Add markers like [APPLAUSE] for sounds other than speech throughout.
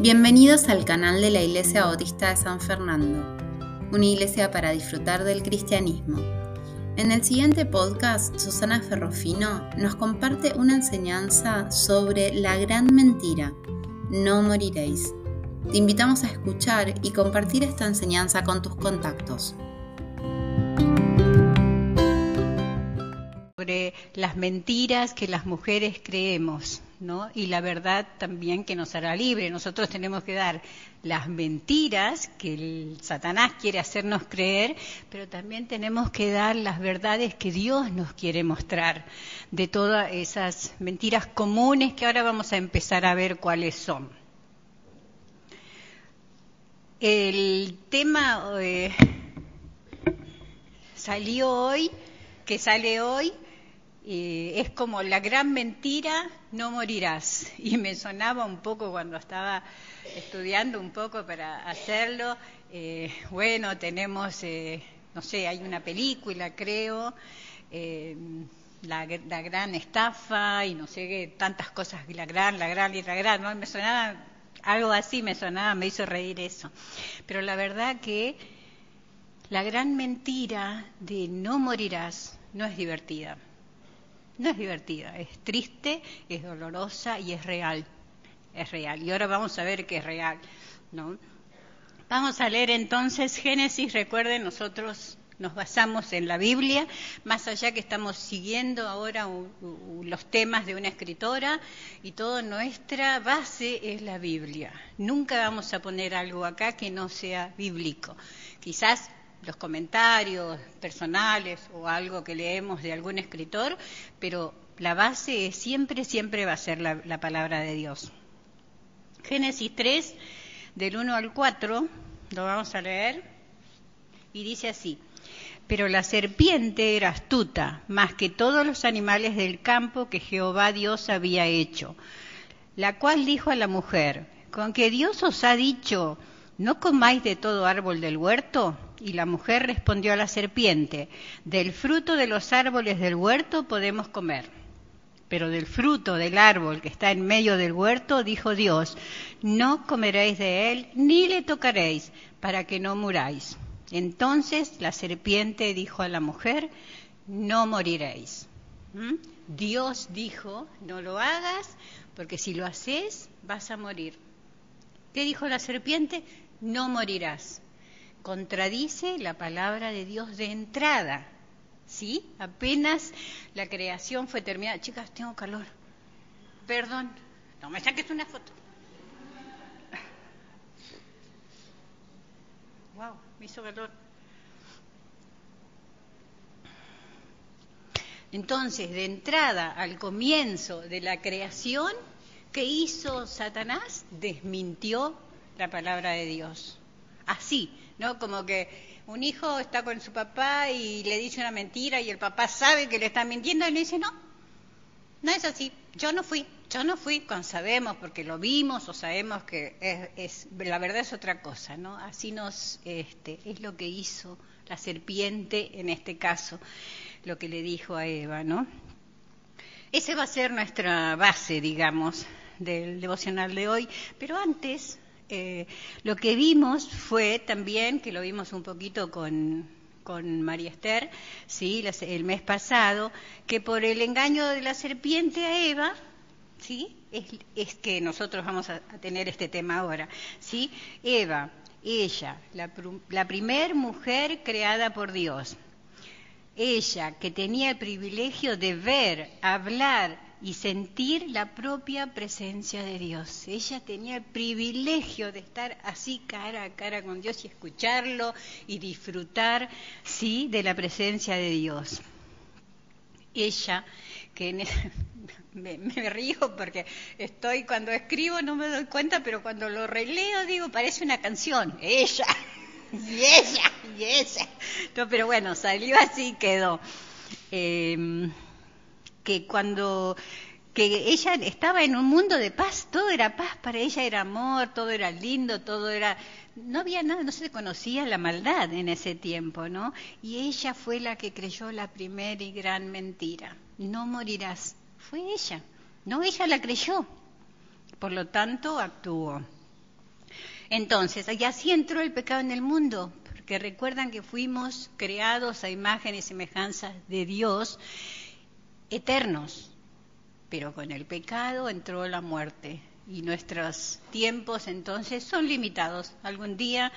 Bienvenidos al canal de la Iglesia Bautista de San Fernando, una iglesia para disfrutar del cristianismo. En el siguiente podcast, Susana Ferrofino nos comparte una enseñanza sobre la gran mentira, no moriréis. Te invitamos a escuchar y compartir esta enseñanza con tus contactos. Sobre las mentiras que las mujeres creemos. ¿No? Y la verdad también que nos hará libre. Nosotros tenemos que dar las mentiras que el Satanás quiere hacernos creer, pero también tenemos que dar las verdades que Dios nos quiere mostrar de todas esas mentiras comunes que ahora vamos a empezar a ver cuáles son. El tema eh, salió hoy, que sale hoy, es como la gran mentira, no morirás. [LAUGHS] Y me sonaba un poco cuando estaba estudiando un poco para hacerlo. Eh, bueno, tenemos, eh, no sé, hay una película, creo, eh, la, gran estafa y no sé qué, tantas cosas, la gran, la gran y la gran, ¿no? Me sonaba algo así me sonaba, me hizo reír eso. Pero la verdad que la gran mentira de no morirás no es divertida. No es divertida, es triste, es dolorosa y es real. Es real. Y ahora vamos a ver qué es real, ¿no? Vamos a leer entonces Génesis. Recuerden, nosotros nos basamos en la Biblia, más allá que estamos siguiendo ahora los temas de una escritora y toda nuestra base es la Biblia. Nunca vamos a poner algo acá que no sea bíblico. Quizás los comentarios personales o algo que leemos de algún escritor, pero la base siempre, siempre va a ser la, la palabra de Dios. Génesis 3, del 1 al 4, lo vamos a leer, y dice así. Pero la serpiente era astuta, más que todos los animales del campo que Jehová Dios había hecho, la cual dijo a la mujer, con que Dios os ha dicho, no comáis de todo árbol del huerto. Y la mujer respondió a la serpiente, del fruto de los árboles del huerto podemos comer. Pero del fruto del árbol que está en medio del huerto, dijo Dios, no comeréis de él, ni le tocaréis, para que no muráis. Entonces la serpiente dijo a la mujer, no moriréis. ¿Mm? Dios dijo, no lo hagas, porque si lo haces vas a morir. ¿Qué dijo la serpiente? No morirás. Contradice la palabra de Dios de entrada. ¿Sí? Apenas la creación fue terminada. Chicas, tengo calor. Perdón. No me saques una foto. Wow me hizo calor. Entonces, de entrada al comienzo de la creación, ¿qué hizo Satanás? Desmintió la palabra de Dios. Así, ¿no? Como que un hijo está con su papá y le dice una mentira y el papá sabe que le está mintiendo y le dice, no, no es así, yo no fui, yo no fui cuando sabemos, porque lo vimos o sabemos que es, la verdad es otra cosa, ¿no? Así nos, este, es lo que hizo la serpiente en este caso, lo que le dijo a Eva, ¿no? Ese va a ser nuestra base, digamos, del devocional de hoy, pero antes eh, lo que vimos fue también, que lo vimos un poquito con, con María Esther, sí, el mes pasado, que por el engaño de la serpiente a Eva, ¿sí? Es, que nosotros vamos a, tener este tema ahora, ¿sí? Eva, ella, la, la primer mujer creada por Dios, ella que tenía el privilegio de ver, hablar y sentir la propia presencia de Dios. Ella tenía el privilegio de estar así cara a cara con Dios y escucharlo y disfrutar, sí, de la presencia de Dios. Ella que [LAUGHS] me, río porque estoy cuando escribo no me doy cuenta, pero cuando lo releo digo, parece una canción, ella, [LAUGHS] y ella, y ella. No, pero bueno, salió así quedó. Em, que cuando que ella estaba en un mundo de paz, todo era paz para ella, era amor, todo era lindo, todo era no había nada, no se conocía la maldad en ese tiempo, ¿no? Y ella fue la que creyó la primera y gran mentira, no morirás fue ella. No, ella la creyó. Por lo tanto, actuó. Entonces, y así entró el pecado en el mundo, porque recuerdan que fuimos creados a imagen y semejanza de Dios, eternos, pero con el pecado entró la muerte y nuestros tiempos entonces son limitados. Algún día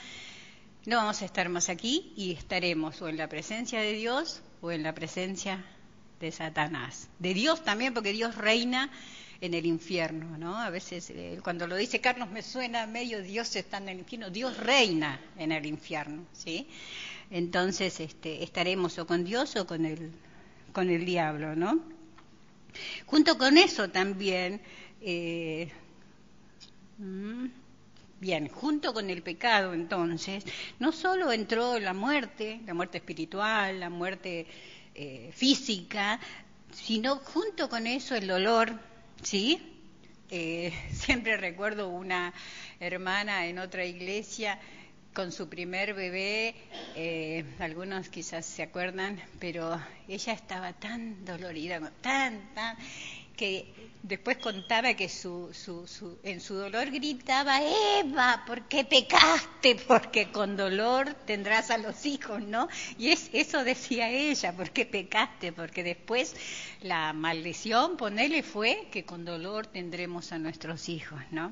no vamos a estar más aquí y estaremos o en la presencia de Dios o en la presencia de Satanás. De Dios también, porque Dios reina en el infierno, ¿no? A veces eh, cuando lo dice Carlos me suena medio Dios está en el infierno, Dios reina en el infierno, ¿sí? Entonces este, estaremos o con Dios o con el, con el diablo, ¿no? Junto con eso también, eh, mm, bien, junto con el pecado entonces, no solo entró la muerte, la muerte espiritual, la muerte eh, física, sino junto con eso el dolor, ¿sí? Eh, [LAUGHS] siempre recuerdo una hermana en otra iglesia con su primer bebé, eh, algunos quizás se acuerdan, pero ella estaba tan dolorida, tan, tan, que después contaba que su, su, su, en su dolor gritaba, Eva, ¿por qué pecaste? Porque con dolor tendrás a los hijos, ¿no? Y es, eso decía ella, ¿por qué pecaste? Porque después la maldición, ponele, fue que con dolor tendremos a nuestros hijos, ¿no?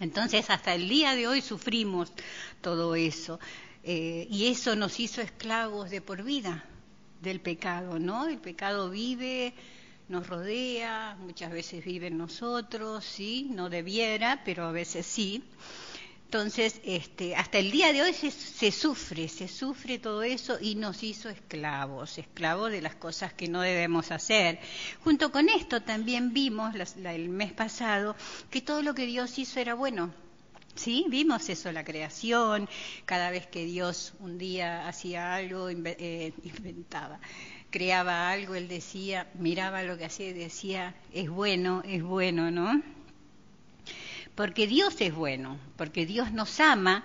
Entonces, hasta el día de hoy sufrimos todo eso. Eh, y eso nos hizo esclavos de por vida del pecado, ¿no? El pecado vive, nos rodea, muchas veces vive en nosotros, sí, no debiera, pero a veces sí. Entonces, este, hasta el día de hoy se, sufre, se sufre todo eso y nos hizo esclavos, esclavos de las cosas que no debemos hacer. Junto con esto también vimos el mes pasado que todo lo que Dios hizo era bueno. ¿Sí? Vimos eso, la creación, cada vez que Dios un día hacía algo, eh, inventaba, creaba algo, Él decía, miraba lo que hacía y decía, es bueno, es bueno, ¿no? Porque Dios es bueno, porque Dios nos ama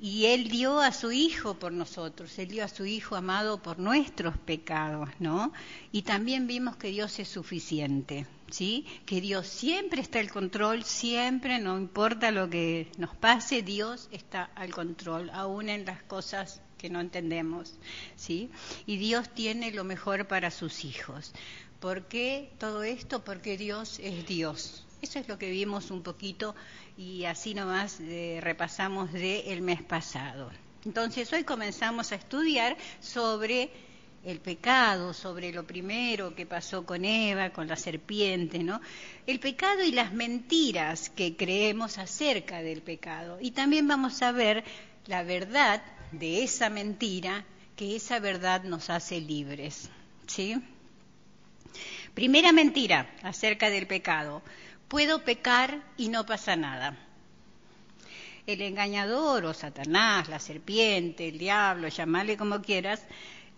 y Él dio a su Hijo por nosotros, Él dio a su Hijo amado por nuestros pecados, ¿no? Y también vimos que Dios es suficiente, ¿sí? Que Dios siempre está al control, siempre, no importa lo que nos pase, Dios está al control, aún en las cosas que no entendemos, ¿sí? Y Dios tiene lo mejor para sus hijos. ¿Por qué todo esto? Porque Dios es Dios, eso es lo que vimos un poquito y así nomás eh, repasamos del el mes pasado. Entonces hoy comenzamos a estudiar sobre el pecado, sobre lo primero que pasó con Eva, con la serpiente, ¿no? El pecado y las mentiras que creemos acerca del pecado. Y también vamos a ver la verdad de esa mentira, que esa verdad nos hace libres, ¿sí? Primera mentira acerca del pecado puedo pecar y no pasa nada. El engañador o Satanás, la serpiente, el diablo, llamarle como quieras,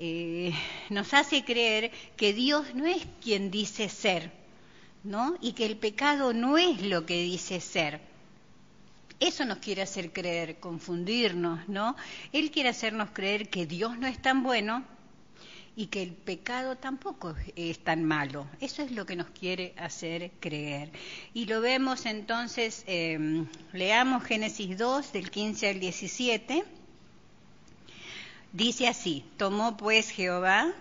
eh, nos hace creer que Dios no es quien dice ser, ¿no? Y que el pecado no es lo que dice ser. Eso nos quiere hacer creer, confundirnos, ¿no? Él quiere hacernos creer que Dios no es tan bueno y que el pecado tampoco es tan malo. Eso es lo que nos quiere hacer creer. Y lo vemos entonces, em, leamos Génesis 2 del 15 al 17. Dice así, tomó pues Jehová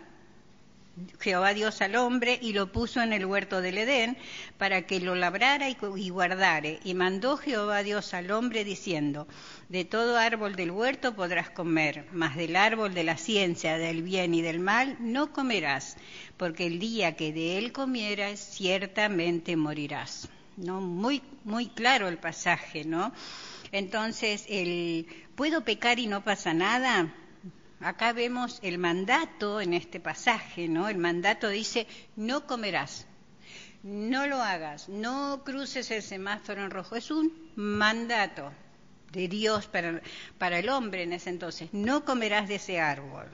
Jehová Dios al hombre y lo puso en el huerto del Edén para que lo labrara y guardare. Y mandó Jehová Dios al hombre diciendo, de todo árbol del huerto podrás comer, mas del árbol de la ciencia del bien y del mal no comerás, porque el día que de él comieras ciertamente morirás. ¿No? Muy, muy claro el pasaje, ¿no? Entonces, el ¿puedo pecar y no pasa nada? Acá vemos el mandato en este pasaje, ¿no? El mandato dice, no comerás, no lo hagas, no cruces el semáforo en rojo. Es un mandato de Dios para, para el hombre en ese entonces, no comerás de ese árbol.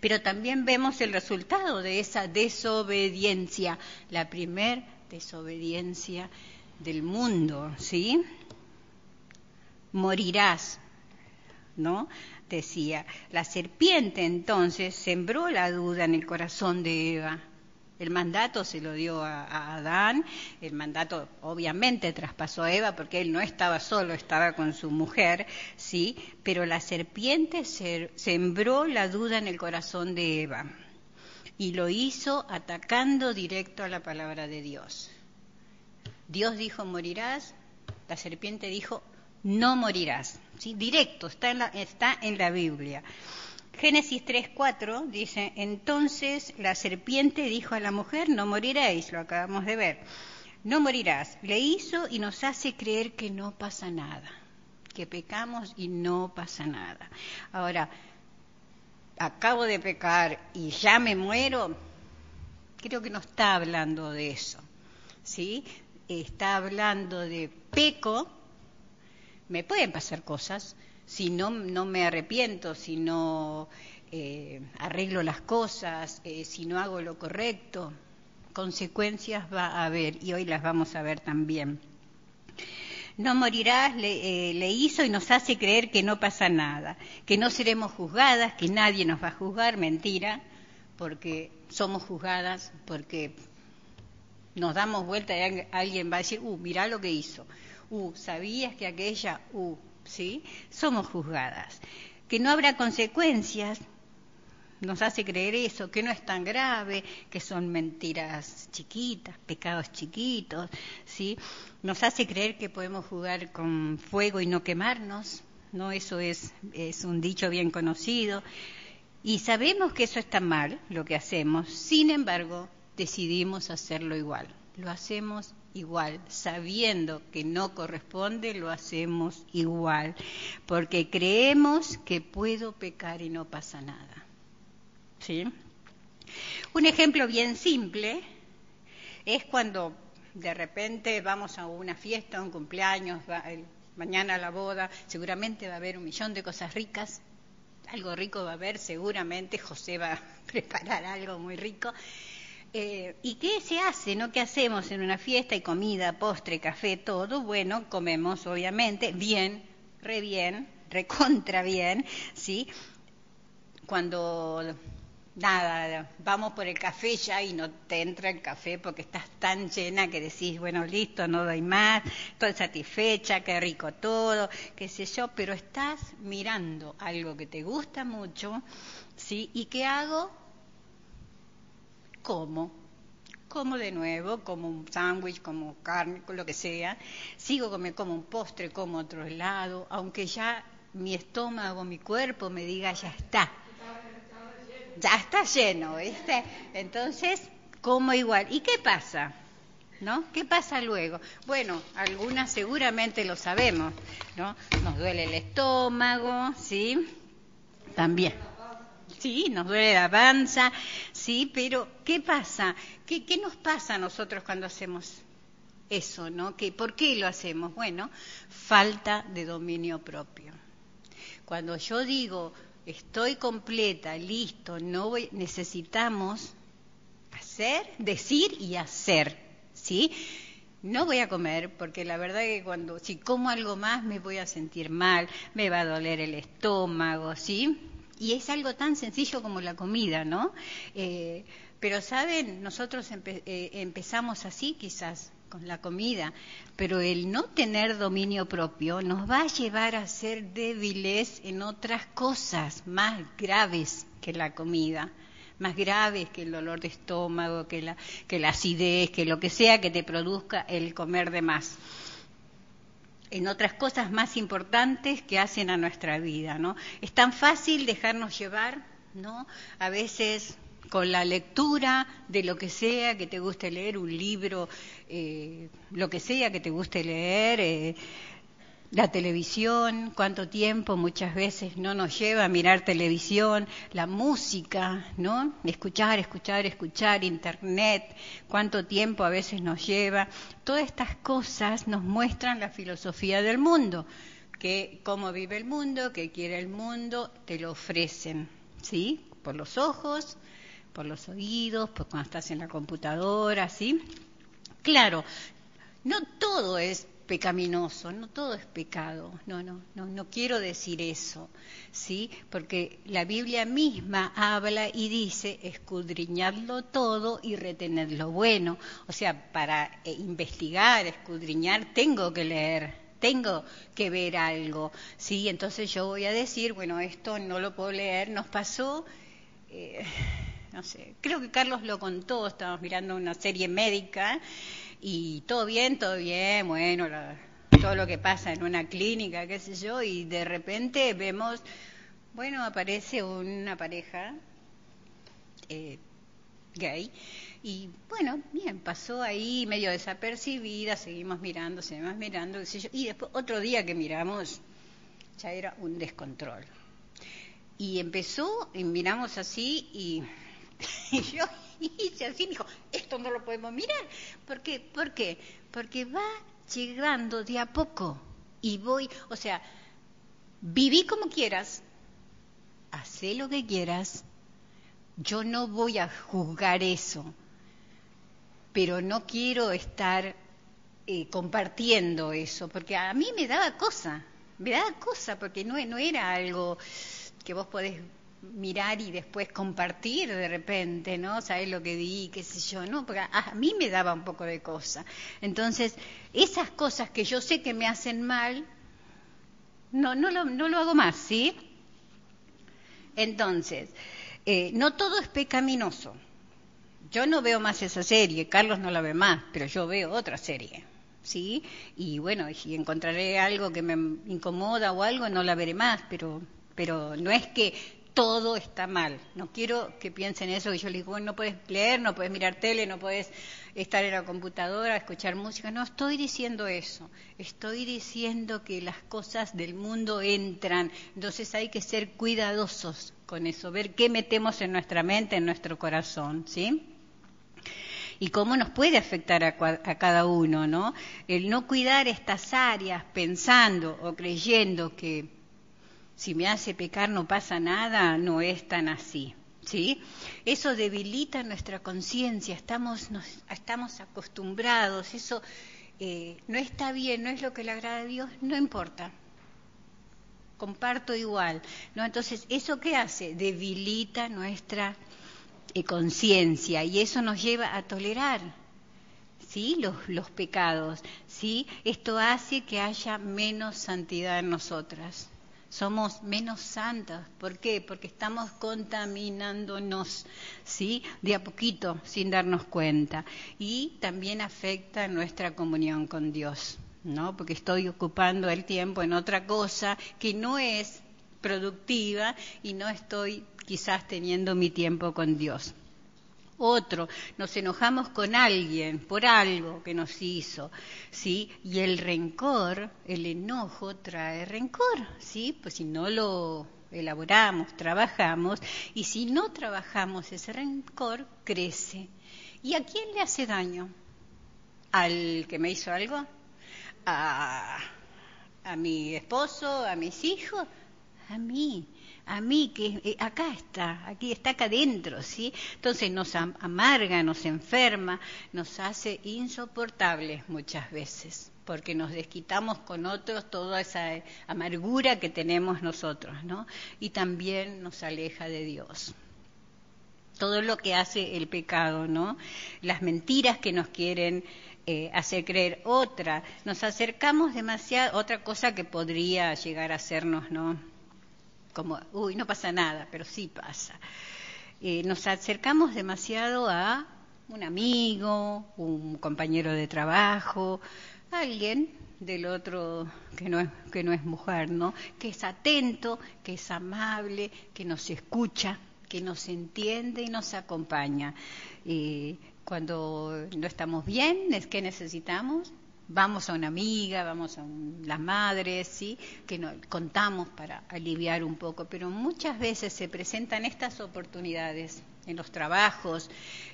Pero también vemos el resultado de esa desobediencia, la primer desobediencia del mundo, ¿sí? Morirás, ¿no? Decía. La serpiente entonces sembró la duda en el corazón de Eva. El mandato se lo dio a, Adán, el mandato obviamente traspasó a Eva porque él no estaba solo, estaba con su mujer, sí, pero la serpiente sembró la duda en el corazón de Eva y lo hizo atacando directo a la palabra de Dios. Dios dijo morirás, la serpiente dijo no morirás, ¿sí? directo, está en la, está en la Biblia. Génesis 3.4 dice, entonces la serpiente dijo a la mujer, no moriréis, lo acabamos de ver, no morirás. Le hizo y nos hace creer que no pasa nada, que pecamos y no pasa nada. Ahora, acabo de pecar y ya me muero, creo que no está hablando de eso, ¿sí? Está hablando de peco, me pueden pasar cosas, si no, no me arrepiento, si no eh, arreglo las cosas, eh, si no hago lo correcto, consecuencias va a haber y hoy las vamos a ver también. No morirás, le, eh, le, hizo y nos hace creer que no pasa nada, que no seremos juzgadas, que nadie nos va a juzgar, mentira, porque somos juzgadas, porque nos damos vuelta y alguien va a decir, uh, mirá lo que hizo, uh, sabías que aquella, uh, ¿sí? Somos juzgadas. Que no habrá consecuencias, nos hace creer eso, que no es tan grave, que son mentiras chiquitas, pecados chiquitos, ¿sí? Nos hace creer que podemos jugar con fuego y no quemarnos, ¿no? Eso es, es un dicho bien conocido. Y sabemos que eso está mal, lo que hacemos, sin embargo, decidimos hacerlo igual. Lo hacemos igual, sabiendo que no corresponde, lo hacemos igual, porque creemos que puedo pecar y no pasa nada. ¿Sí? Un ejemplo bien simple es cuando de repente vamos a una fiesta, un cumpleaños, mañana la boda, seguramente va a haber un millón de cosas ricas, algo rico va a haber, seguramente José va a [LAUGHS] preparar algo muy rico eh, ¿Y qué se hace, no? ¿Qué hacemos en una fiesta? y comida, postre, café, todo. Bueno, comemos, obviamente, bien, re bien, recontra bien, ¿sí? Cuando, nada, vamos por el café ya y no te entra el café porque estás tan llena que decís, bueno, listo, no doy más, estoy satisfecha, qué rico todo, qué sé yo, pero estás mirando algo que te gusta mucho, ¿sí? ¿Y qué hago? Como, como de nuevo, como un sándwich, como carne, lo que sea, sigo como, como un postre, como otro helado, aunque ya mi estómago, mi cuerpo me diga ya está. Ya está lleno, ¿viste? Entonces, como igual. ¿Y qué pasa? ¿No? ¿Qué pasa luego? Bueno, algunas seguramente lo sabemos, ¿no? Nos duele el estómago, ¿sí? También. Sí, nos duele la panza, sí, pero ¿qué pasa? ¿Qué, ¿Qué, nos pasa a nosotros cuando hacemos eso, no? ¿Qué, ¿Por qué lo hacemos? Bueno, falta de dominio propio. Cuando yo digo estoy completa, listo, no voy, necesitamos hacer, decir y hacer, ¿sí? No voy a comer porque la verdad que cuando si como algo más me voy a sentir mal, me va a doler el estómago, ¿sí? Y es algo tan sencillo como la comida, ¿no? Eh, pero, ¿saben? Nosotros eh, empezamos así quizás con la comida, pero el no tener dominio propio nos va a llevar a ser débiles en otras cosas más graves que la comida más graves que el dolor de estómago, que la, que la acidez, que lo que sea que te produzca el comer de más en otras cosas más importantes que hacen a nuestra vida, ¿no? Es tan fácil dejarnos llevar, ¿no? A veces con la lectura de lo que sea que te guste leer, un libro, eh, lo que sea que te guste leer, eh, la televisión, cuánto tiempo muchas veces no nos lleva a mirar televisión, la música, ¿no? Escuchar, escuchar, escuchar, internet, cuánto tiempo a veces nos lleva. Todas estas cosas nos muestran la filosofía del mundo, que cómo vive el mundo, qué quiere el mundo, te lo ofrecen, ¿sí? Por los ojos, por los oídos, por cuando estás en la computadora, ¿sí? Claro, no todo es pecaminoso, no todo es pecado, no, no, no, no quiero decir eso, ¿sí? Porque la Biblia misma habla y dice escudriñarlo todo y retener lo bueno. O sea, para eh, investigar, escudriñar, tengo que leer, tengo que ver algo, ¿sí? Entonces yo voy a decir, bueno, esto no lo puedo leer, nos pasó... Eh, no sé, creo que Carlos lo contó, estábamos mirando una serie médica y todo bien, todo bien, bueno, todo lo que pasa en una clínica, qué sé yo, y de repente vemos, bueno, aparece una pareja eh, gay y bueno, bien, pasó ahí medio desapercibida, seguimos mirando, seguimos mirando, qué sé yo, y después otro día que miramos ya era un descontrol. Y empezó, y miramos así Y [LAUGHS] yo hice así, me dijo, esto no lo podemos mirar. ¿Por qué? ¿Por qué? Porque va llegando de a poco y voy, o sea, viví como quieras, hacé lo que quieras, yo no voy a juzgar eso, pero no quiero estar eh, compartiendo eso, porque a mí me daba cosa, me daba cosa, porque no, no era algo que vos podés mirar y después compartir de repente, ¿no? Sabes lo que di, qué sé yo, ¿no? Porque a, mí me daba un poco de cosa. Entonces, esas cosas que yo sé que me hacen mal, no, no, lo, no lo hago más, ¿sí? Entonces, eh, no todo es pecaminoso. Yo no veo más esa serie, Carlos no la ve más, pero yo veo otra serie. ¿Sí? Y bueno, si encontraré algo que me incomoda o algo, no la veré más, pero pero no es que todo está mal. No quiero que piensen eso, que yo les digo, bueno, no puedes leer, no puedes mirar tele, no puedes estar en la computadora, escuchar música. No estoy diciendo eso. Estoy diciendo que las cosas del mundo entran. Entonces hay que ser cuidadosos con eso, ver qué metemos en nuestra mente, en nuestro corazón, ¿sí? y cómo nos puede afectar a, a, cada uno, ¿no? El no cuidar estas áreas pensando o creyendo que si me hace pecar no pasa nada, no es tan así. ¿Sí? Eso debilita nuestra conciencia, estamos, estamos acostumbrados, eso eh, no está bien, no es lo que le agrada a Dios, no importa. Comparto igual. ¿no? Entonces, ¿eso qué hace? Debilita nuestra eh, conciencia y eso nos lleva a tolerar ¿sí? los, los pecados. ¿sí? Esto hace que haya menos santidad en nosotras somos menos santas. ¿Por qué? Porque estamos contaminándonos, ¿sí? De a poquito, sin darnos cuenta. Y también afecta nuestra comunión con Dios, ¿no? Porque estoy ocupando el tiempo en otra cosa que no es productiva y no estoy quizás teniendo mi tiempo con Dios otro, nos enojamos con alguien por algo que nos hizo, ¿sí? Y el rencor, el enojo trae rencor, ¿sí? Pues si no lo elaboramos, trabajamos, y si no trabajamos ese rencor, crece. ¿Y a quién le hace daño? ¿Al que me hizo algo? ¿A, a mi esposo? ¿A mis hijos? A mí a mí, que eh, acá está, aquí está acá adentro, ¿sí? Entonces nos amarga, nos enferma, nos hace insoportables muchas veces, porque nos desquitamos con otros toda esa amargura que tenemos nosotros, ¿no? Y también nos aleja de Dios todo lo que hace el pecado, ¿no? Las mentiras que nos quieren eh, hacer creer otra, nos acercamos demasiado, otra cosa que podría llegar a hacernos, ¿no? Como, uy, no pasa nada, pero sí pasa. Eh, nos acercamos demasiado a un amigo, un compañero de trabajo, alguien del otro que no es, que no es mujer, ¿no? Que es atento, que es amable, que nos escucha, que nos entiende y nos acompaña. Eh, cuando no estamos bien, es que necesitamos vamos a una amiga, vamos a las madres, ¿sí? que nos contamos para aliviar un poco, pero muchas veces se presentan estas oportunidades en los trabajos,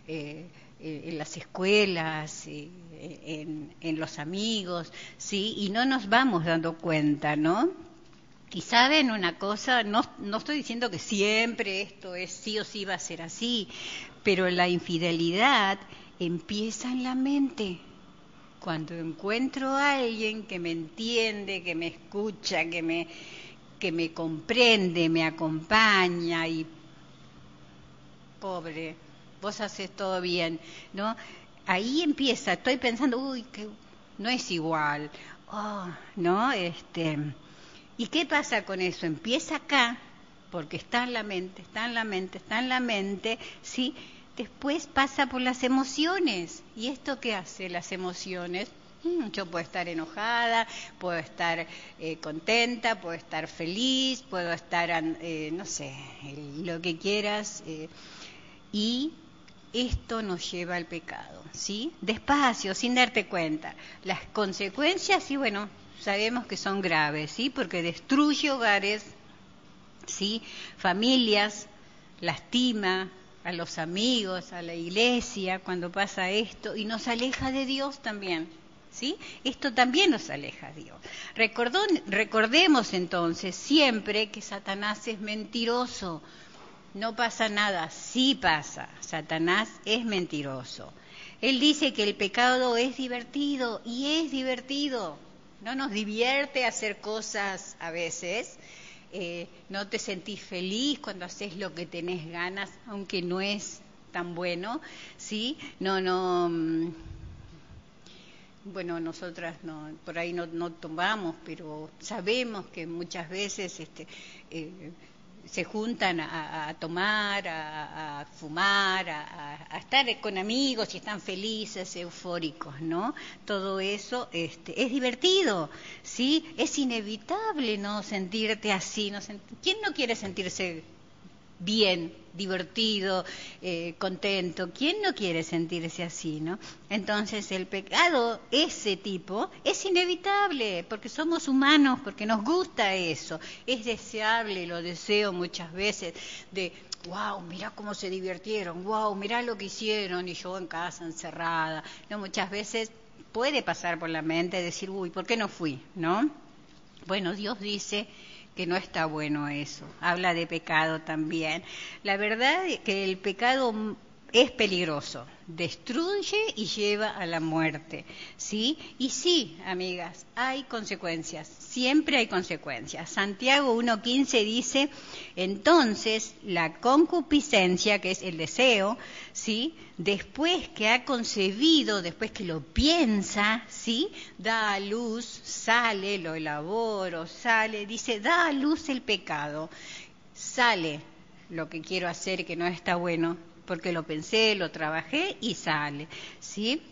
eh, eh, en las escuelas, eh, en, en, los amigos, ¿sí? y no nos vamos dando cuenta, ¿no? Y saben una cosa, no, no estoy diciendo que siempre esto es sí o sí va a ser así, pero la infidelidad empieza en la mente cuando encuentro a alguien que me entiende, que me escucha, que me, que me comprende, me acompaña y pobre, vos haces todo bien, ¿no? Ahí empieza, estoy pensando, uy, que no es igual, oh, ¿no? Este, ¿Y qué pasa con eso? Empieza acá, porque está en la mente, está en la mente, está en la mente, ¿sí? Después pasa por las emociones. ¿Y esto qué hace las emociones? Mm, yo puedo estar enojada, puedo estar eh, contenta, puedo estar feliz, puedo estar, eh, no sé, lo que quieras. Eh, y esto nos lleva al pecado, ¿sí? Despacio, sin darte cuenta. Las consecuencias, sí, bueno, sabemos que son graves, ¿sí? Porque destruye hogares, ¿sí? Familias, lastima a los amigos, a la iglesia cuando pasa esto y nos aleja de Dios también. ¿Sí? Esto también nos aleja de Dios. recordemos entonces siempre que Satanás es mentiroso. No pasa nada, sí pasa. Satanás es mentiroso. Él dice que el pecado es divertido y es divertido. No nos divierte hacer cosas a veces. Eh, no te sentís feliz cuando haces lo que tenés ganas, aunque no es tan bueno, ¿sí? No, no. Mm, bueno, nosotras no, por ahí no, no tomamos, pero sabemos que muchas veces este, eh, se juntan a, tomar, a, fumar, a, estar con amigos y están felices, eufóricos, ¿no? Todo eso este, es divertido, ¿sí? Es inevitable no sentirte así. No ¿Quién no quiere sentirse bien, divertido, eh, contento. ¿Quién no quiere sentirse así, no? Entonces el pecado, ese tipo, es inevitable, porque somos humanos, porque nos gusta eso. Es deseable, lo deseo muchas veces, de, wow, mira cómo se divirtieron, wow, mira lo que hicieron, y yo en casa encerrada. No, muchas veces puede pasar por la mente decir, uy, ¿por qué no fui? ¿No? Bueno, Dios dice que no está bueno eso. Habla de pecado también. La verdad es que el pecado es peligroso, destruye y lleva a la muerte, ¿sí? Y sí, amigas, hay consecuencias, siempre hay consecuencias. Santiago 1.15 dice, entonces la concupiscencia, que es el deseo, ¿sí? Después que ha concebido, después que lo piensa, ¿sí? Da a luz, sale, lo elaboro, sale, dice, da a luz el pecado, sale lo que quiero hacer que no está bueno, porque lo pensé, lo trabajé y sale, ¿sí?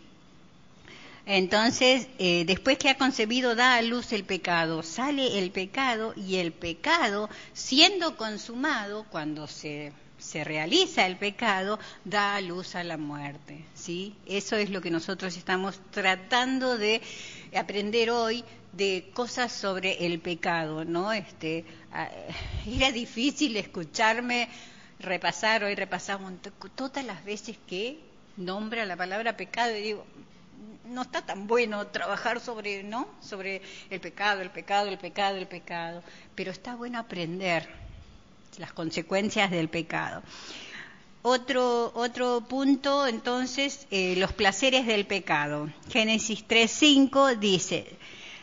Entonces, eh, después que ha concebido, da a luz el pecado, sale el pecado y el pecado, siendo consumado, cuando se, se realiza el pecado, da a luz a la muerte, ¿sí? Eso es lo que nosotros estamos tratando de aprender hoy de cosas sobre el pecado, ¿no? Este, ah, era difícil escucharme repasar, hoy repasamos todas las veces que nombra la palabra pecado y digo, no está tan bueno trabajar sobre, ¿no? Sobre el pecado, el pecado, el pecado, el pecado, pero está bueno aprender las consecuencias del pecado. Otro, otro punto, entonces, eh, los placeres del pecado. Génesis 3.5 dice,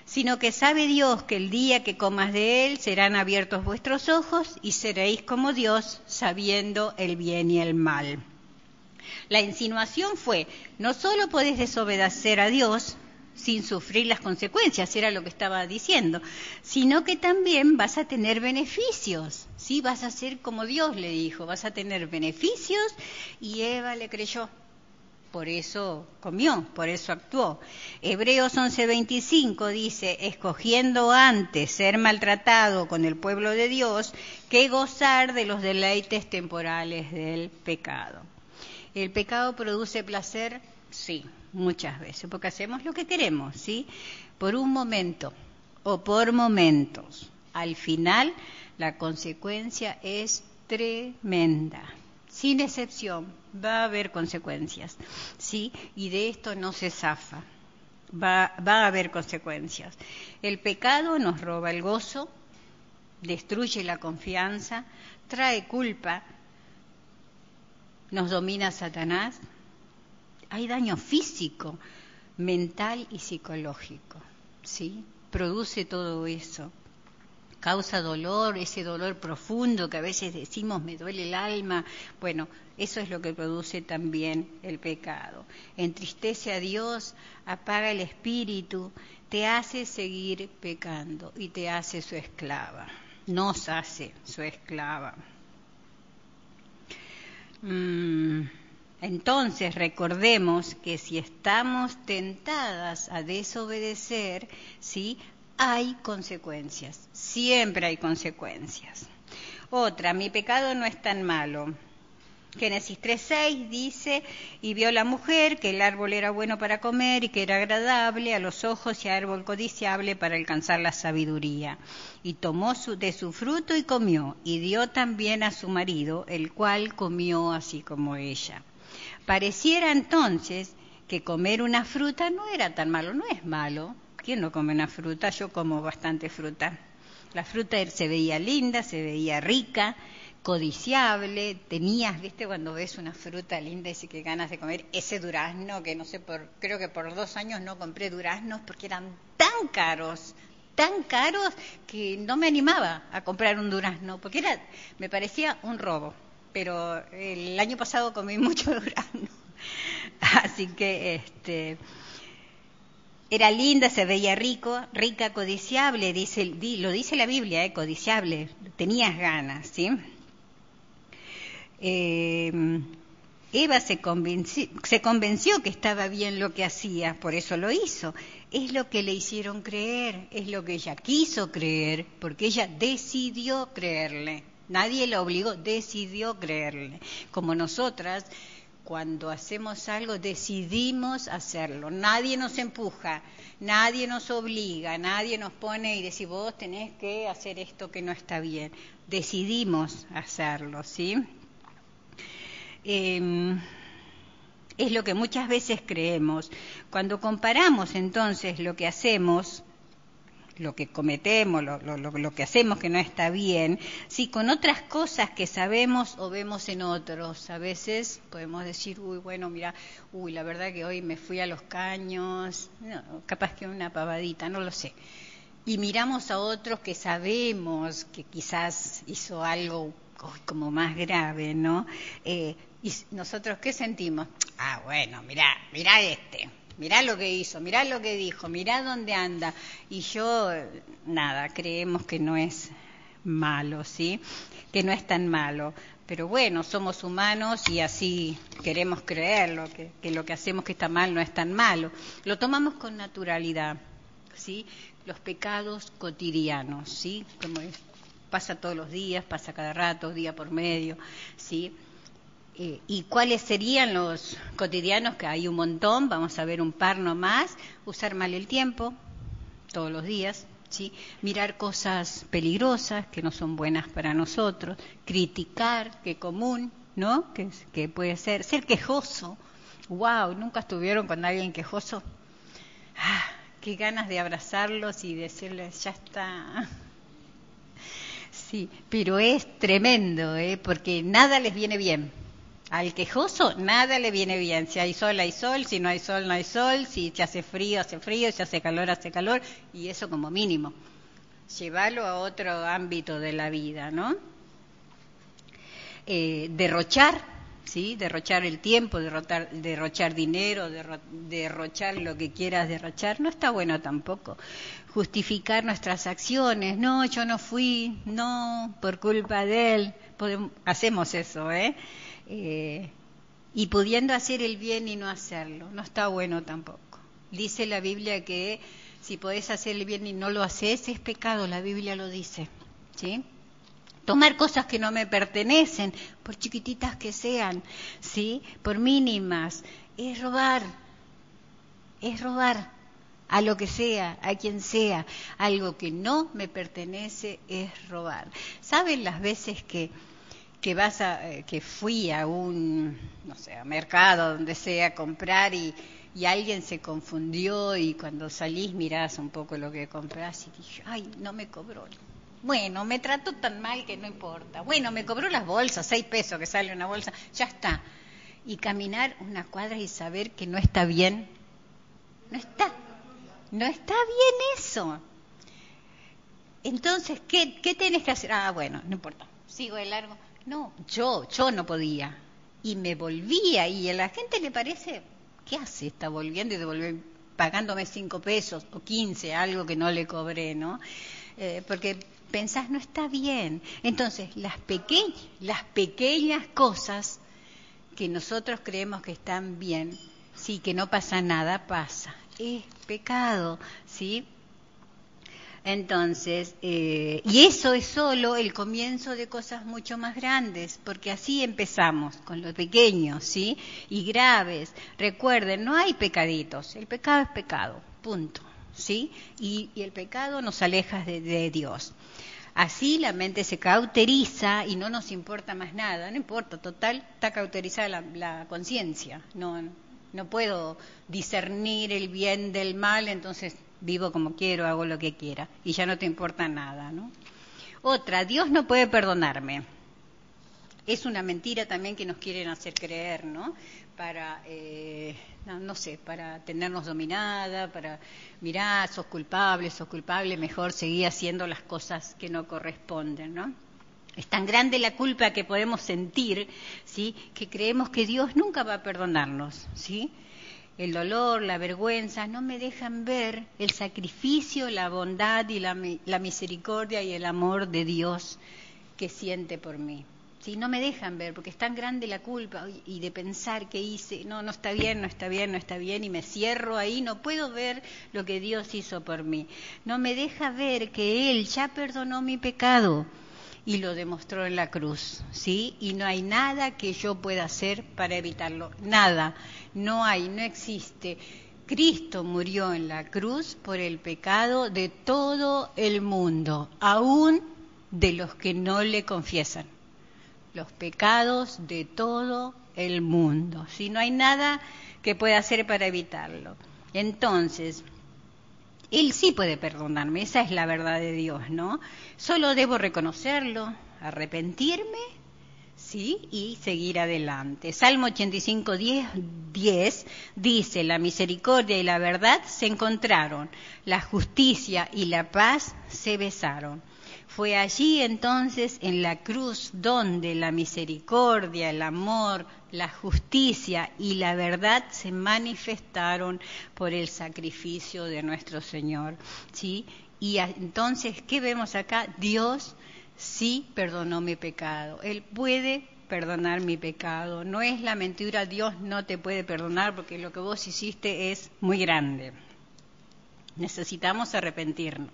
sino que sabe Dios que el día que comas de él serán abiertos vuestros ojos y seréis como Dios, sabiendo el bien y el mal. La insinuación fue, no solo podés desobedecer a Dios sin sufrir las consecuencias, era lo que estaba diciendo, sino que también vas a tener beneficios, ¿sí? Vas a ser como Dios le dijo, vas a tener beneficios y Eva le creyó por eso comió, por eso actuó. Hebreos 11:25 dice, escogiendo antes ser maltratado con el pueblo de Dios que gozar de los deleites temporales del pecado. ¿El pecado produce placer? Sí, muchas veces, porque hacemos lo que queremos, ¿sí? Por un momento o por momentos. Al final, la consecuencia es tremenda sin excepción, va a haber consecuencias, ¿sí? Y de esto no se zafa, va, va a haber consecuencias. El pecado nos roba el gozo, destruye la confianza, trae culpa, nos domina Satanás, hay daño físico, mental y psicológico, ¿sí? Produce todo eso. Causa dolor, ese dolor profundo que a veces decimos me duele el alma. Bueno, eso es lo que produce también el pecado. Entristece a Dios, apaga el espíritu, te hace seguir pecando y te hace su esclava. Nos hace su esclava. Mm, entonces recordemos que si estamos tentadas a desobedecer, ¿sí? Hay consecuencias, siempre hay consecuencias. Otra, mi pecado no es tan malo. Génesis 3.6 dice, y vio la mujer que el árbol era bueno para comer y que era agradable a los ojos y árbol codiciable para alcanzar la sabiduría. Y tomó de su fruto y comió, y dio también a su marido, el cual comió así como ella. Pareciera entonces que comer una fruta no era tan malo, no es malo. ¿Quién no come una fruta? Yo como bastante fruta. La fruta se veía linda, se veía rica, codiciable, tenías, viste, cuando ves una fruta linda y sí que ganas de comer ese durazno, que no sé, por, creo que por dos años no compré duraznos porque eran tan caros, tan caros que no me animaba a comprar un durazno, porque era, me parecía un robo, pero el año pasado comí [LAUGHS] mucho durazno, así que este era linda, se veía rico, rica, codiciable, dice, lo dice la Biblia, eh, codiciable, tenías ganas, ¿sí? Eh, Eva se convenció, se convenció que estaba bien lo que hacía, por eso lo hizo. Es lo que le hicieron creer, es lo que ella quiso creer, porque ella decidió creerle. Nadie la obligó, decidió creerle. Como nosotras, cuando hacemos algo, decidimos hacerlo. Nadie nos empuja, nadie nos obliga, nadie nos pone y dice, vos tenés que hacer esto que no está bien. Decidimos hacerlo, ¿sí? Em, es lo que muchas veces creemos. Cuando comparamos entonces lo que hacemos, lo que cometemos, lo, lo, que hacemos que no está bien, sí, con otras cosas que sabemos o vemos en otros. A veces podemos decir, uy, bueno, mira, uy, la verdad que hoy me fui a los caños, capaz que una pavadita, no lo sé. Y miramos a otros que sabemos que quizás hizo algo como más grave, ¿no? Eh, y nosotros, ¿qué sentimos? Ah, bueno, mirá, mirá este, mirá lo que hizo, mirá lo que dijo, mirá dónde anda. Y yo, nada, creemos que no es malo, ¿sí? Que no es tan malo. Pero bueno, somos humanos y así queremos creerlo, que, que lo que hacemos que está mal no es tan malo. Lo tomamos con naturalidad, ¿sí? Los pecados cotidianos, ¿sí? Como pasa todos los días, pasa cada rato, día por medio, ¿sí? Eh, ¿Y cuáles serían los cotidianos? Que hay un montón, vamos a ver un par nomás. Usar mal el tiempo, todos los días, ¿sí? Mirar cosas peligrosas que no son buenas para nosotros, criticar, que común, ¿no? Que, puede ser, ser quejoso. ¡Wow! ¿Nunca estuvieron con alguien quejoso? ¡Ah! ¡Qué ganas de abrazarlos y decirles, ya está! [LAUGHS] Sí, pero es tremendo, ¿eh? porque nada les viene bien al quejoso nada le viene bien. Si hay sol, hay sol. Si no hay sol, no hay sol. Si se hace frío, hace frío. Si hace calor, hace calor. Y eso como mínimo. Llevarlo a otro ámbito de la vida, ¿no? Eh, derrochar, ¿sí? Derrochar el tiempo, derrochar, derrochar dinero, derrochar lo que quieras derrochar, no está bueno tampoco. Justificar nuestras acciones, no, yo no fui, no, por culpa de él. hacemos eso, ¿eh? Eh, y pudiendo hacer el bien y no hacerlo. No está bueno tampoco. Dice la Biblia que si podés hacer el bien y no lo haces, es pecado, la Biblia lo dice. ¿Sí? Tomar cosas que no me pertenecen, por chiquititas que sean, ¿sí? Por mínimas, es robar. Es robar a lo que sea, a quien sea. Algo que no me pertenece es robar. ¿Saben las veces que que vas a, eh, que fui a un, no sé, a mercado, donde sea, comprar y, y alguien se confundió y cuando salís mirás un poco lo que compras y dije, ay, no me cobró. Bueno, me trató tan mal que no importa. Bueno, me cobró las bolsas, seis pesos que sale una bolsa, ya está. Y caminar una cuadra y saber que no está bien, No está, no está bien eso. Entonces, ¿qué, ¿qué tenés que hacer? Ah, bueno, no importa, sigo de largo. No, yo, yo no podía. Y me volvía, y a la gente le parece, ¿qué hace? Está volviendo y devolviendo, pagándome cinco pesos o quince, algo que no le cobré, ¿no? Eh, porque pensás, no está bien. Entonces, las, las pequeñas cosas que nosotros creemos que están bien, sí, que no pasa nada, pasa. Es pecado, ¿sí? Entonces, eh, y eso es solo el comienzo de cosas mucho más grandes, porque así empezamos, con los pequeños, ¿sí? Y graves. Recuerden, no hay pecaditos, el pecado es pecado, punto, ¿sí? Y, el pecado nos aleja de, Dios. Así la mente se cauteriza y no nos importa más nada, no importa, total, está cauterizada la, la conciencia, no, no puedo discernir el bien del mal, entonces vivo como quiero, hago lo que quiera y ya no te importa nada, ¿no? Otra, Dios no puede perdonarme. Es una mentira también que nos quieren hacer creer, ¿no? Para, eh, no, sé, para tenernos dominada, para, mirar, sos culpable, sos culpable, mejor seguir haciendo las cosas que no corresponden, ¿no? Es tan grande la culpa que podemos sentir, ¿sí? Que creemos que Dios nunca va a perdonarnos, ¿sí? El dolor, la vergüenza, no me dejan ver el sacrificio, la bondad y la, misericordia y el amor de Dios que siente por mí. Si no me dejan ver, porque es tan grande la culpa y de pensar que hice, no, no está bien, no está bien, no está bien, y me cierro ahí, no puedo ver lo que Dios hizo por mí. No me deja ver que Él ya perdonó mi pecado y lo demostró en la cruz, ¿sí? Y no hay nada que yo pueda hacer para evitarlo, nada, no hay, no existe. Cristo murió en la cruz por el pecado de todo el mundo, aún de los que no le confiesan. Los pecados de todo el mundo. Si no hay nada que pueda hacer para evitarlo. Entonces, él sí puede perdonarme, esa es la verdad de Dios, ¿no? Solo debo reconocerlo, arrepentirme, ¿sí? Y seguir adelante. Salmo 85, 10, 10 dice, la misericordia y la verdad se encontraron, la justicia y la paz se besaron. Fue allí entonces en la cruz donde la misericordia, el amor, la justicia y la verdad se manifestaron por el sacrificio de nuestro Señor. ¿sí? Y entonces, ¿qué vemos acá? Dios sí perdonó mi pecado. Él puede perdonar mi pecado. No es la mentira, Dios no te puede perdonar porque lo que vos hiciste es muy grande. Necesitamos arrepentirnos.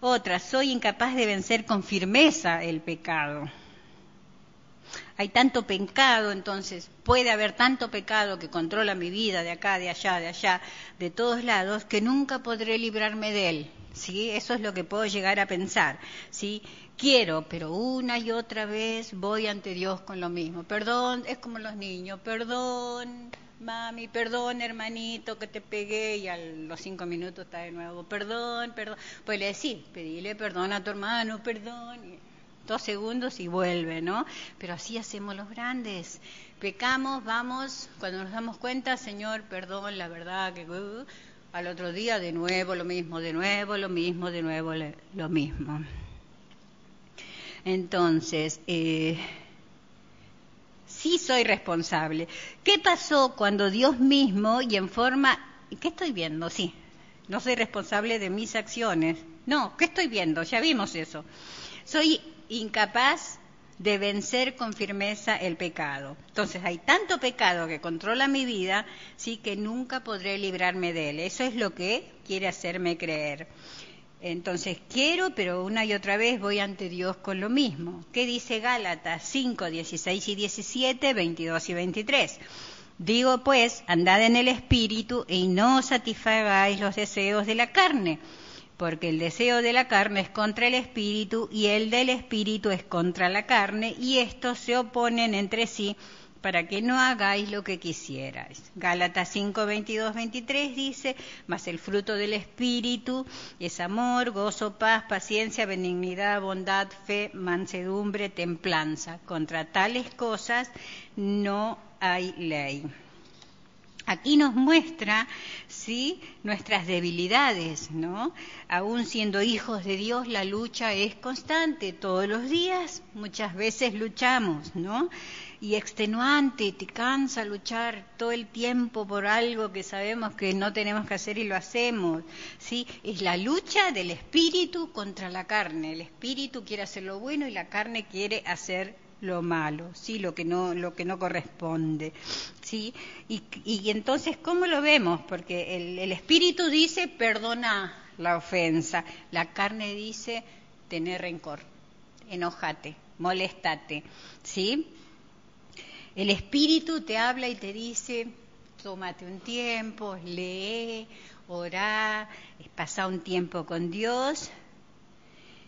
Otra, soy incapaz de vencer con firmeza el pecado. Hay tanto pecado, entonces puede haber tanto pecado que controla mi vida de acá, de allá, de allá, de todos lados, que nunca podré librarme de él. ¿Sí? Eso es lo que puedo llegar a pensar. ¿Sí? Quiero, pero una y otra vez voy ante Dios con lo mismo. Perdón, es como los niños, perdón, mami, perdón, hermanito, que te pegué, y a los cinco minutos está de nuevo, perdón, perdón. Pues le decís, pedile perdón a tu hermano, perdón, dos segundos y vuelve, ¿no? Pero así hacemos los grandes. Pecamos, vamos, cuando nos damos cuenta, Señor, perdón, la verdad que... Uh, al otro día de nuevo lo mismo, de nuevo lo mismo, de nuevo lo mismo. Entonces, eh, sí soy responsable. ¿Qué pasó cuando Dios mismo y en forma... ¿Qué estoy viendo? Sí, no soy responsable de mis acciones. No, ¿qué estoy viendo? Ya vimos eso. Soy incapaz de vencer con firmeza el pecado. Entonces hay tanto pecado que controla mi vida, sí que nunca podré librarme de él. Eso es lo que quiere hacerme creer. Entonces quiero, pero una y otra vez voy ante Dios con lo mismo. ¿Qué dice Gálatas 5, 16 y 17, 22 y 23? Digo pues, andad en el Espíritu y no satisfagáis los deseos de la carne, porque el deseo de la carne es contra el Espíritu y el del Espíritu es contra la carne, y estos se oponen entre sí para que no hagáis lo que quisierais. Gálatas 5, 22, 23 dice, mas el fruto del Espíritu es amor, gozo, paz, paciencia, benignidad, bondad, fe, mansedumbre, templanza. Contra tales cosas no hay ley. Aquí nos muestra, sí, nuestras debilidades, ¿no? Aún siendo hijos de Dios, la lucha es constante. Todos los días, muchas veces luchamos, ¿no? Y extenuante, te cansa luchar todo el tiempo por algo que sabemos que no tenemos que hacer y lo hacemos, ¿sí? Es la lucha del espíritu contra la carne. El espíritu quiere hacer lo bueno y la carne quiere hacer lo malo, sí, lo que no, lo que no corresponde, sí. Y, entonces cómo lo vemos, porque el, espíritu dice perdona la ofensa, la carne dice tener rencor, enojate, molestate, sí. El espíritu te habla y te dice tómate un tiempo, lee, orá, pasa un tiempo con Dios,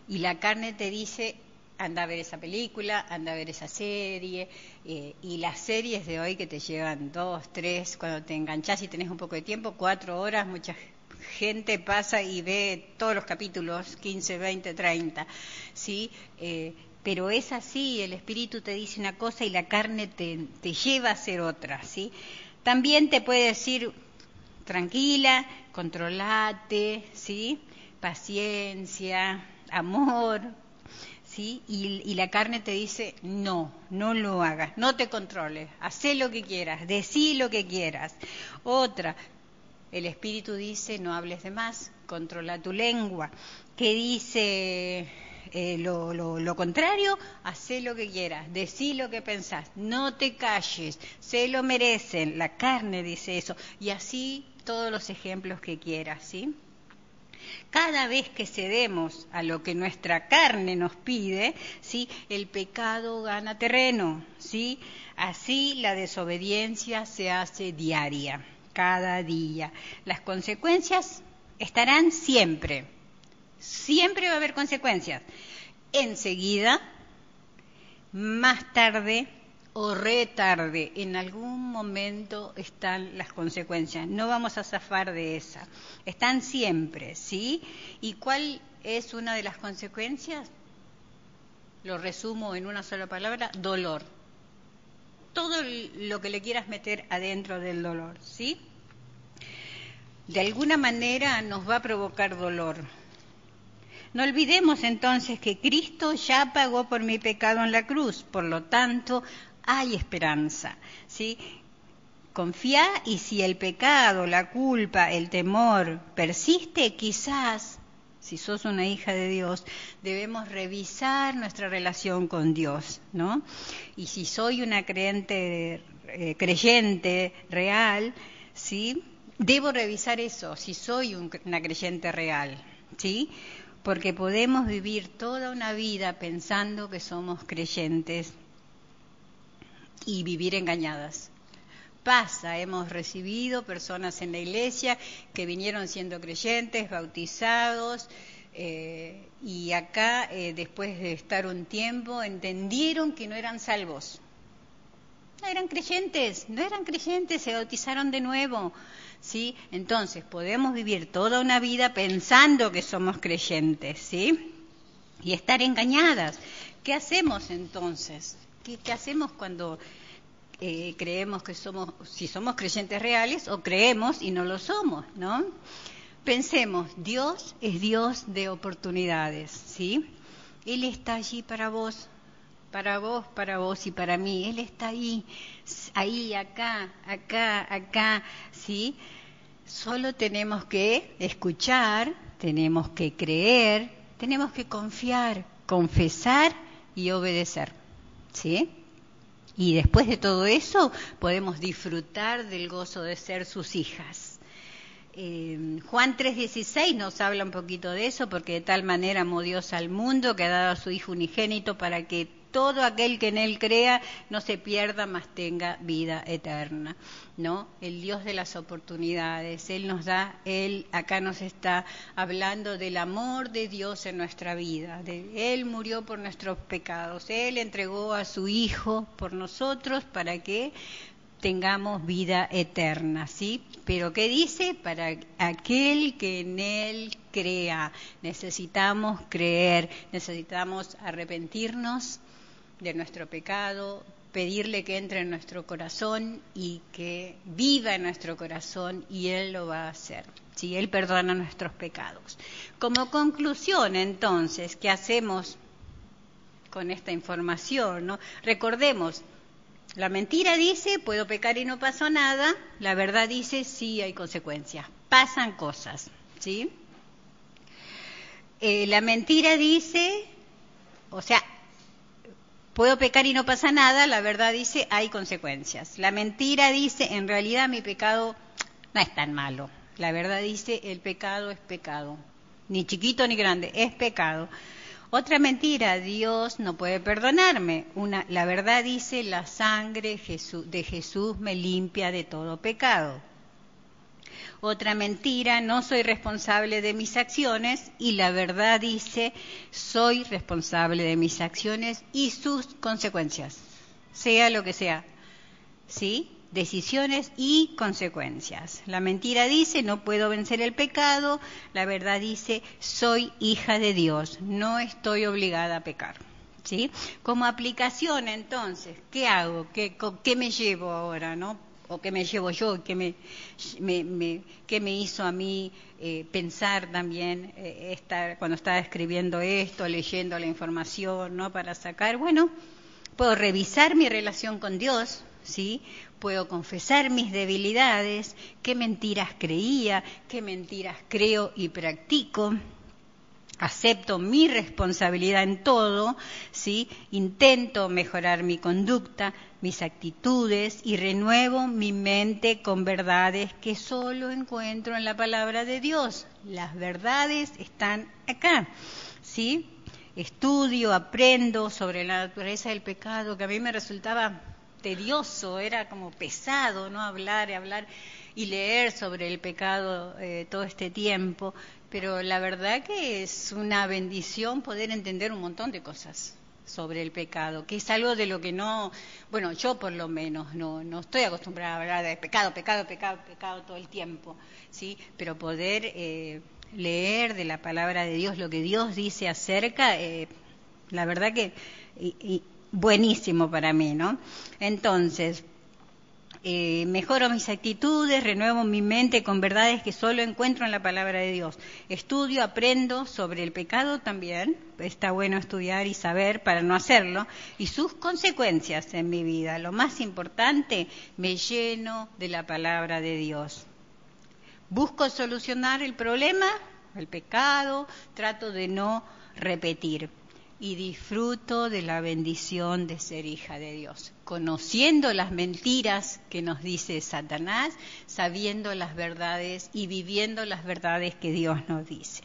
y la carne te dice anda a ver esa película, anda a ver esa serie, eh, y las series de hoy que te llevan dos, tres, cuando te enganchás y tenés un poco de tiempo, cuatro horas, mucha gente pasa y ve todos los capítulos, 15, 20, 30, ¿sí? Eh, pero es así, el espíritu te dice una cosa y la carne te, te lleva a hacer otra, ¿sí? También te puede decir, tranquila, controlate, ¿sí? Paciencia, amor, ¿Sí? Y, la carne te dice, no, no lo hagas, no te controles, haz lo que quieras, decí lo que quieras. Otra, el espíritu dice, no hables de más, controla tu lengua. ¿Qué dice eh, lo, lo, lo, contrario? Haz lo que quieras, decí lo que pensás, no te calles, se lo merecen. La carne dice eso. Y así todos los ejemplos que quieras, ¿sí? Cada vez que cedemos a lo que nuestra carne nos pide, ¿sí? el pecado gana terreno. ¿sí? Así la desobediencia se hace diaria, cada día. Las consecuencias estarán siempre. Siempre va a haber consecuencias. Enseguida, más tarde, o retarde, en algún momento están las consecuencias. No vamos a zafar de esa. Están siempre, ¿sí? ¿Y cuál es una de las consecuencias? Lo resumo en una sola palabra, dolor. Todo lo que le quieras meter adentro del dolor, ¿sí? De alguna manera nos va a provocar dolor. No olvidemos entonces que Cristo ya pagó por mi pecado en la cruz, por lo tanto, hay esperanza, ¿sí? Confía y si el pecado, la culpa, el temor persiste, quizás, si sos una hija de Dios, debemos revisar nuestra relación con Dios, ¿no? Y si soy una creyente, eh, creyente real, ¿sí? Debo revisar eso, si soy un, una creyente real, ¿sí? Porque podemos vivir toda una vida pensando que somos creyentes y vivir engañadas. Pasa, hemos recibido personas en la iglesia que vinieron siendo creyentes, bautizados, eh, y acá, eh, después de estar un tiempo, entendieron que no eran salvos. No eran creyentes, no eran creyentes, se bautizaron de nuevo. ¿sí? Entonces, podemos vivir toda una vida pensando que somos creyentes, ¿sí? Y estar engañadas. ¿Qué hacemos entonces? ¿Qué, hacemos cuando eh, creemos que somos, si somos creyentes reales o creemos y no lo somos, ¿no? Pensemos, Dios es Dios de oportunidades, ¿sí? Él está allí para vos, para vos, para vos y para mí. Él está ahí, ahí, acá, acá, acá, ¿sí? Solo tenemos que escuchar, tenemos que creer, tenemos que confiar, confesar y obedecer, ¿sí? Y después de todo eso podemos disfrutar del gozo de ser sus hijas. Eh, Juan 3:16 nos habla un poquito de eso, porque de tal manera amó Dios al mundo que ha dado a su Hijo unigénito para que todo aquel que en él crea no se pierda, mas tenga vida eterna. ¿No? El Dios de las oportunidades, Él nos da, Él acá nos está hablando del amor de Dios en nuestra vida. De, él murió por nuestros pecados, Él entregó a su Hijo por nosotros para que tengamos vida eterna, ¿sí? Pero ¿qué dice? Para aquel que en Él crea. Necesitamos creer, necesitamos arrepentirnos de nuestro pecado, pedirle que entre en nuestro corazón y que viva en nuestro corazón y Él lo va a hacer. Si Él perdona nuestros pecados. Como conclusión, entonces, ¿qué hacemos con esta información? ¿no? Recordemos, la mentira dice, puedo pecar y no pasó nada. La verdad dice, sí hay consecuencias. Pasan cosas, ¿sí? Eh, la mentira dice, o sea, puedo pecar y no pasa nada. La verdad dice, hay consecuencias. La mentira dice, en realidad mi pecado no es tan malo. La verdad dice, el pecado es pecado. Ni chiquito ni grande, es pecado. Otra mentira, Dios no puede perdonarme. Una, la verdad dice, la sangre de Jesús me limpia de todo pecado. Otra mentira, no soy responsable de mis acciones y la verdad dice, soy responsable de mis acciones y sus consecuencias, sea lo que sea. ¿Sí? decisiones y consecuencias. La mentira dice, no puedo vencer el pecado, la verdad dice, soy hija de Dios, no estoy obligada a pecar. ¿Sí? Como aplicación, entonces, ¿qué hago? ¿Qué, qué me llevo ahora? ¿no? ¿O qué me llevo yo? ¿Qué me, me, qué me hizo a mí eh, pensar también eh, estar, cuando estaba escribiendo esto, leyendo la información, ¿no? Para sacar, bueno, puedo revisar mi relación con Dios, ¿sí? Puedo confesar mis debilidades, qué mentiras creía, qué mentiras creo y practico. Acepto mi responsabilidad en todo, ¿sí? Intento mejorar mi conducta, mis actitudes y renuevo mi mente con verdades que solo encuentro en la palabra de Dios. Las verdades están acá, ¿sí? Estudio, aprendo sobre la naturaleza del pecado, que a mí me resultaba tedioso, era como pesado, ¿no? Hablar y hablar y leer sobre el pecado eh, todo este tiempo, pero la verdad que es una bendición poder entender un montón de cosas sobre el pecado, que es algo de lo que no, bueno, yo por lo menos no, no estoy acostumbrada a hablar de pecado, pecado, pecado, pecado todo el tiempo, ¿sí? Pero poder eh, leer de la palabra de Dios lo que Dios dice acerca, eh, la verdad que buenísimo para mí, ¿no? Entonces, eh, mejoro mis actitudes, renuevo mi mente con verdades que solo encuentro en la palabra de Dios. Estudio, aprendo sobre el pecado también, está bueno estudiar y saber para no hacerlo, y sus consecuencias en mi vida. Lo más importante, me lleno de la palabra de Dios. Busco solucionar el problema, el pecado, trato de no repetir y disfruto de la bendición de ser hija de Dios, conociendo las mentiras que nos dice Satanás, sabiendo las verdades y viviendo las verdades que Dios nos dice.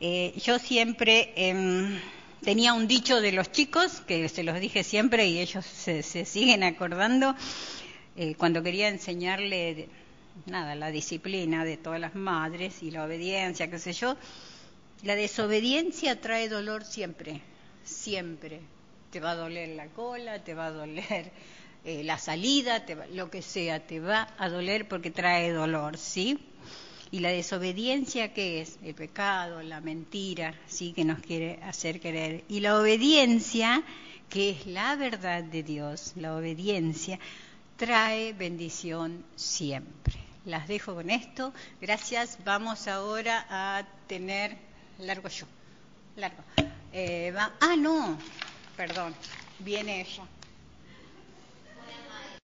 Eh, yo siempre em, tenía un dicho de los chicos, que se los dije siempre y ellos se, siguen acordando, eh, cuando quería enseñarle nada, la disciplina de todas las madres y la obediencia, qué sé yo, la desobediencia trae dolor siempre, siempre. Te va a doler la cola, te va a doler eh, la salida, lo que sea, te va a doler porque trae dolor, ¿sí? Y la desobediencia, ¿qué es? El pecado, la mentira, ¿sí? Que nos quiere hacer querer. Y la obediencia, que es la verdad de Dios, la obediencia, trae bendición siempre. Las dejo con esto. Gracias. Vamos ahora a tener largo yo. Largo. Eh, ah, no, perdón, viene ella.